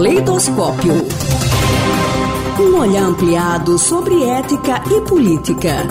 Caleidoscópio. Um olhar ampliado sobre ética e política.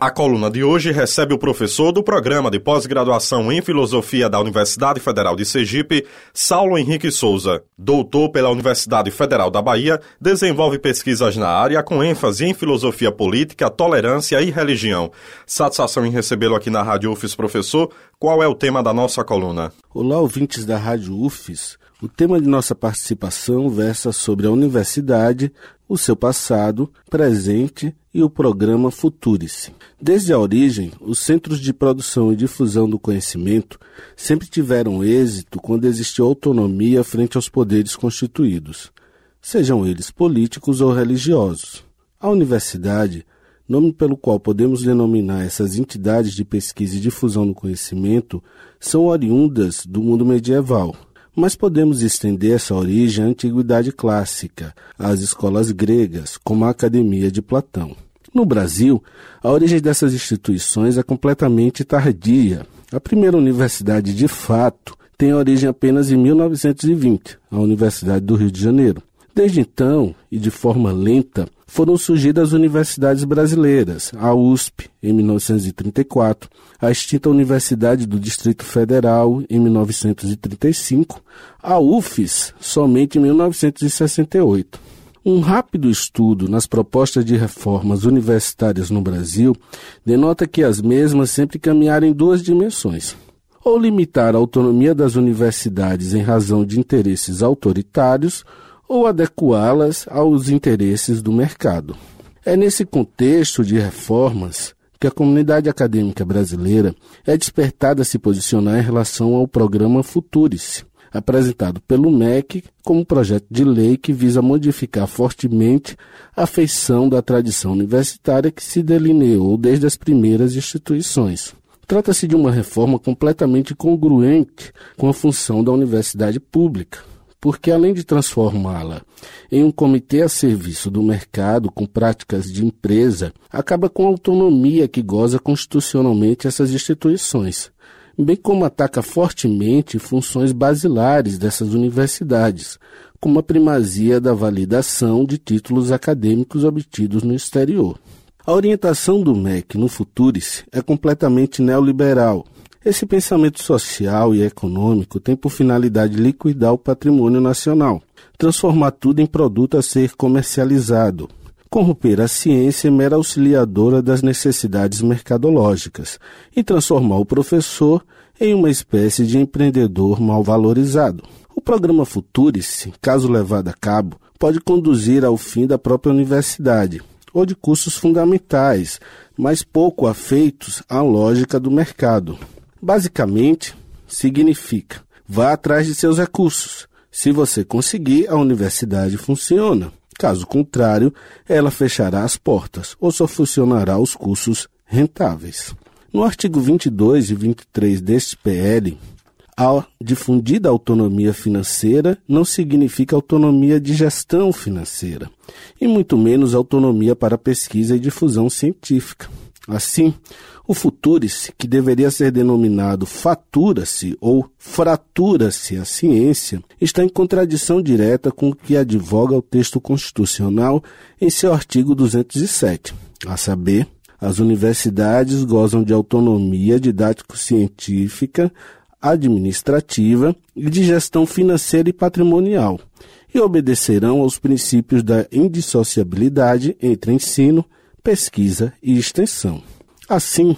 A coluna de hoje recebe o professor do programa de pós-graduação em filosofia da Universidade Federal de Sergipe, Saulo Henrique Souza. Doutor pela Universidade Federal da Bahia, desenvolve pesquisas na área com ênfase em filosofia política, tolerância e religião. Satisfação em recebê-lo aqui na Rádio UFES, professor. Qual é o tema da nossa coluna? Olá, ouvintes da Rádio UFES. O tema de nossa participação versa sobre a universidade, o seu passado, presente e o programa Futurice. Desde a origem, os centros de produção e difusão do conhecimento sempre tiveram êxito quando existiu autonomia frente aos poderes constituídos, sejam eles políticos ou religiosos. A universidade, nome pelo qual podemos denominar essas entidades de pesquisa e difusão do conhecimento, são oriundas do mundo medieval mas podemos estender essa origem à antiguidade clássica, às escolas gregas, como a Academia de Platão. No Brasil, a origem dessas instituições é completamente tardia. A primeira universidade, de fato, tem origem apenas em 1920, a Universidade do Rio de Janeiro. Desde então, e de forma lenta, foram surgidas as universidades brasileiras, a USP, em 1934, a extinta Universidade do Distrito Federal, em 1935, a UFES, somente em 1968. Um rápido estudo nas propostas de reformas universitárias no Brasil denota que as mesmas sempre caminharam em duas dimensões. Ou limitar a autonomia das universidades em razão de interesses autoritários, ou adequá-las aos interesses do mercado. É nesse contexto de reformas que a comunidade acadêmica brasileira é despertada a se posicionar em relação ao programa Futurice, apresentado pelo MEC como projeto de lei que visa modificar fortemente a feição da tradição universitária que se delineou desde as primeiras instituições. Trata-se de uma reforma completamente congruente com a função da universidade pública, porque além de transformá-la em um comitê a serviço do mercado com práticas de empresa, acaba com a autonomia que goza constitucionalmente essas instituições, bem como ataca fortemente funções basilares dessas universidades, como a primazia da validação de títulos acadêmicos obtidos no exterior. A orientação do MEC no Futuris é completamente neoliberal, esse pensamento social e econômico tem por finalidade liquidar o patrimônio nacional, transformar tudo em produto a ser comercializado, corromper a ciência mera auxiliadora das necessidades mercadológicas e transformar o professor em uma espécie de empreendedor mal valorizado. O programa Futurice, caso levado a cabo, pode conduzir ao fim da própria universidade ou de cursos fundamentais, mas pouco afeitos à lógica do mercado. Basicamente, significa vá atrás de seus recursos. Se você conseguir, a universidade funciona. Caso contrário, ela fechará as portas ou só funcionará os cursos rentáveis. No artigo 22 e 23 deste PL, a difundida autonomia financeira não significa autonomia de gestão financeira, e muito menos autonomia para pesquisa e difusão científica. Assim, o futurice, que deveria ser denominado fatura-se ou fratura-se a ciência, está em contradição direta com o que advoga o texto constitucional em seu artigo 207, a saber, as universidades gozam de autonomia didático-científica, administrativa e de gestão financeira e patrimonial, e obedecerão aos princípios da indissociabilidade entre ensino, pesquisa e extensão. Assim,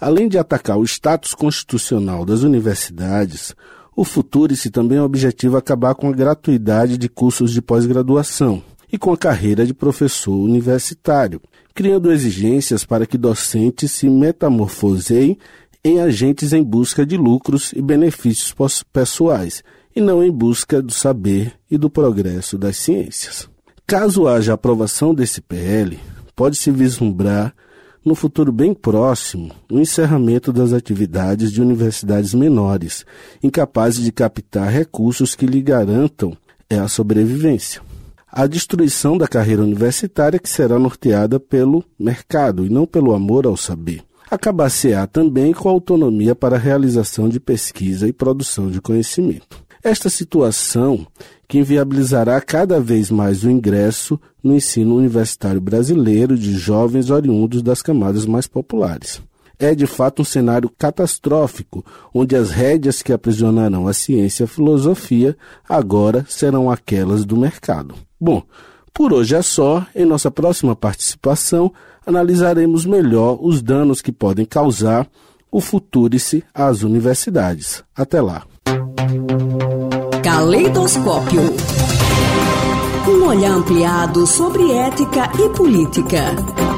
além de atacar o status constitucional das universidades, o Futurice também objetiva acabar com a gratuidade de cursos de pós-graduação e com a carreira de professor universitário, criando exigências para que docentes se metamorfoseiem em agentes em busca de lucros e benefícios pessoais, e não em busca do saber e do progresso das ciências. Caso haja aprovação desse PL, pode-se vislumbrar no futuro bem próximo, o encerramento das atividades de universidades menores, incapazes de captar recursos que lhe garantam é a sobrevivência. A destruição da carreira universitária que será norteada pelo mercado e não pelo amor ao saber. acabar-se-á também com autonomia para a realização de pesquisa e produção de conhecimento. Esta situação que inviabilizará cada vez mais o ingresso no ensino universitário brasileiro de jovens oriundos das camadas mais populares. É de fato um cenário catastrófico, onde as rédeas que aprisionarão a ciência e a filosofia agora serão aquelas do mercado. Bom, por hoje é só. Em nossa próxima participação, analisaremos melhor os danos que podem causar o Futurice às universidades. Até lá. Caleidoscópio. Um olhar ampliado sobre ética e política.